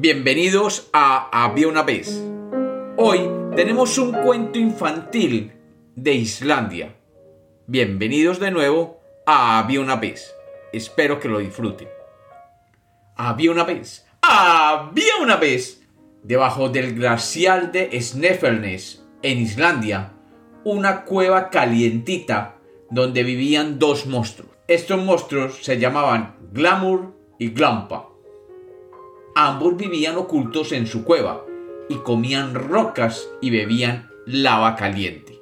Bienvenidos a Había una vez. Hoy tenemos un cuento infantil de Islandia. Bienvenidos de nuevo a Había una vez. Espero que lo disfruten. Había una vez. Había una vez. Debajo del glacial de Snæfellsnes, en Islandia, una cueva calientita donde vivían dos monstruos. Estos monstruos se llamaban Glamour y Glampa. Ambos vivían ocultos en su cueva y comían rocas y bebían lava caliente.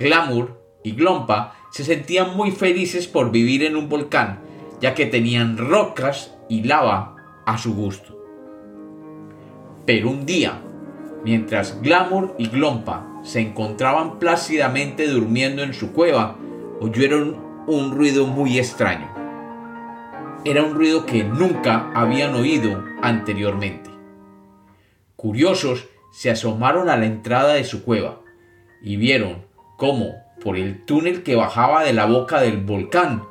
Glamour y Glompa se sentían muy felices por vivir en un volcán, ya que tenían rocas y lava a su gusto. Pero un día, mientras Glamour y Glompa se encontraban plácidamente durmiendo en su cueva, oyeron un ruido muy extraño. Era un ruido que nunca habían oído anteriormente. Curiosos, se asomaron a la entrada de su cueva y vieron cómo, por el túnel que bajaba de la boca del volcán,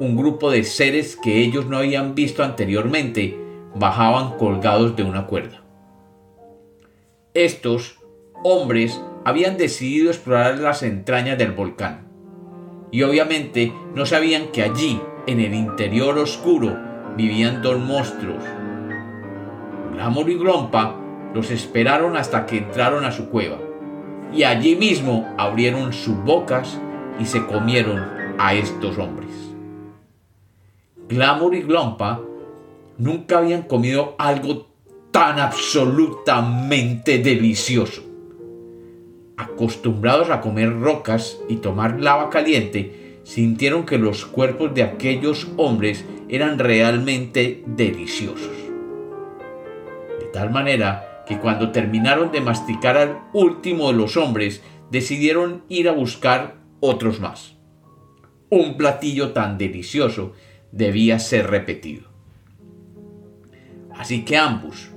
un grupo de seres que ellos no habían visto anteriormente bajaban colgados de una cuerda. Estos hombres habían decidido explorar las entrañas del volcán y obviamente no sabían que allí, en el interior oscuro, vivían dos monstruos. Glamour y Glompa los esperaron hasta que entraron a su cueva y allí mismo abrieron sus bocas y se comieron a estos hombres. Glamour y Glompa nunca habían comido algo tan absolutamente delicioso. Acostumbrados a comer rocas y tomar lava caliente, sintieron que los cuerpos de aquellos hombres eran realmente deliciosos. De tal manera que cuando terminaron de masticar al último de los hombres, decidieron ir a buscar otros más. Un platillo tan delicioso debía ser repetido. Así que ambos,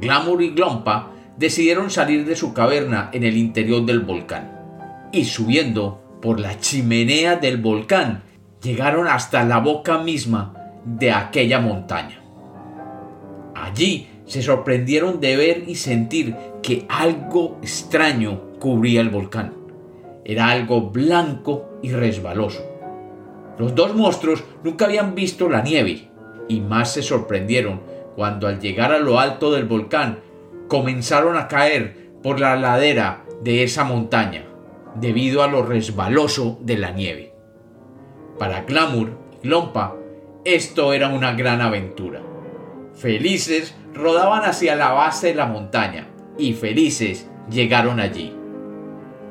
Glamour y Glompa, decidieron salir de su caverna en el interior del volcán. Y subiendo por la chimenea del volcán, llegaron hasta la boca misma de aquella montaña. Allí se sorprendieron de ver y sentir que algo extraño cubría el volcán. Era algo blanco y resbaloso. Los dos monstruos nunca habían visto la nieve y más se sorprendieron cuando al llegar a lo alto del volcán comenzaron a caer por la ladera de esa montaña debido a lo resbaloso de la nieve. Para Glamour y Lompa esto era una gran aventura. Felices rodaban hacia la base de la montaña y felices llegaron allí.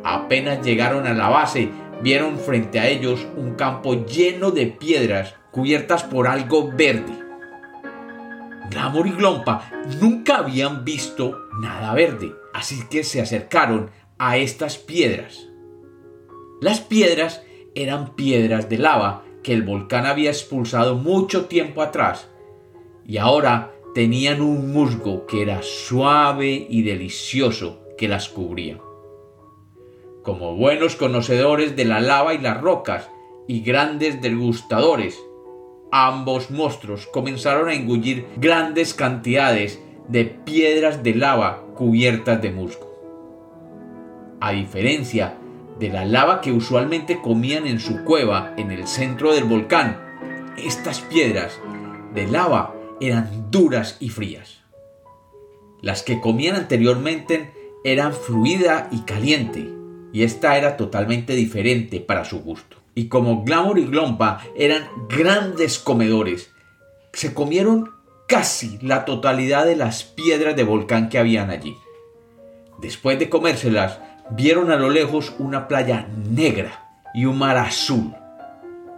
Apenas llegaron a la base, vieron frente a ellos un campo lleno de piedras cubiertas por algo verde. Glamour y Glompa nunca habían visto nada verde, así que se acercaron a estas piedras. Las piedras eran piedras de lava que el volcán había expulsado mucho tiempo atrás y ahora tenían un musgo que era suave y delicioso que las cubría. Como buenos conocedores de la lava y las rocas y grandes degustadores, ambos monstruos comenzaron a engullir grandes cantidades de piedras de lava cubiertas de musgo. A diferencia de la lava que usualmente comían en su cueva en el centro del volcán, estas piedras de lava eran duras y frías. Las que comían anteriormente eran fluida y caliente, y esta era totalmente diferente para su gusto. Y como Glamour y Glompa eran grandes comedores, se comieron casi la totalidad de las piedras de volcán que habían allí. Después de comérselas, vieron a lo lejos una playa negra y un mar azul.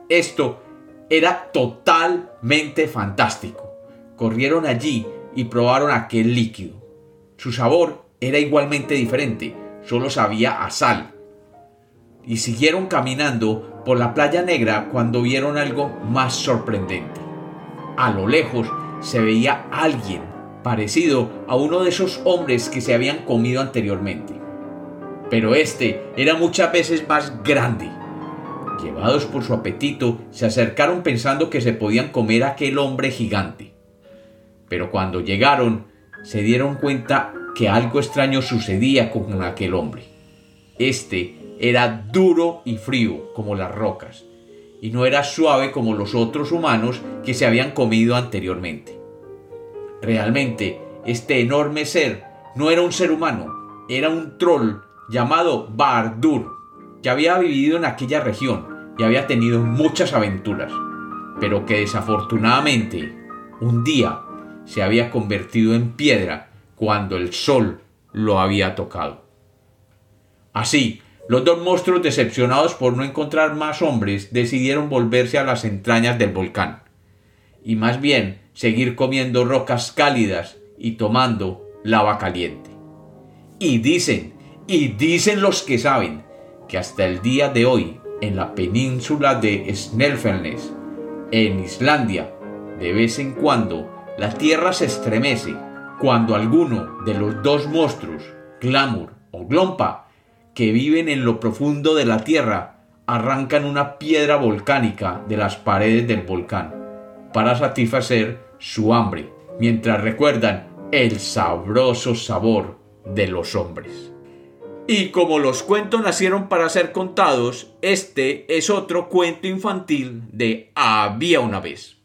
Esto era totalmente fantástico corrieron allí y probaron aquel líquido. Su sabor era igualmente diferente, solo sabía a sal. Y siguieron caminando por la playa negra cuando vieron algo más sorprendente. A lo lejos se veía alguien parecido a uno de esos hombres que se habían comido anteriormente. Pero este era muchas veces más grande. Llevados por su apetito, se acercaron pensando que se podían comer a aquel hombre gigante. Pero cuando llegaron, se dieron cuenta que algo extraño sucedía con aquel hombre. Este era duro y frío como las rocas, y no era suave como los otros humanos que se habían comido anteriormente. Realmente, este enorme ser no era un ser humano, era un troll llamado Bardur, que había vivido en aquella región y había tenido muchas aventuras, pero que desafortunadamente un día se había convertido en piedra cuando el sol lo había tocado. Así, los dos monstruos, decepcionados por no encontrar más hombres, decidieron volverse a las entrañas del volcán, y más bien seguir comiendo rocas cálidas y tomando lava caliente. Y dicen, y dicen los que saben, que hasta el día de hoy, en la península de Snæfellsnes, en Islandia, de vez en cuando, la tierra se estremece cuando alguno de los dos monstruos, Glamour o Glompa, que viven en lo profundo de la tierra arrancan una piedra volcánica de las paredes del volcán para satisfacer su hambre, mientras recuerdan el sabroso sabor de los hombres. Y como los cuentos nacieron para ser contados, este es otro cuento infantil de Había una vez.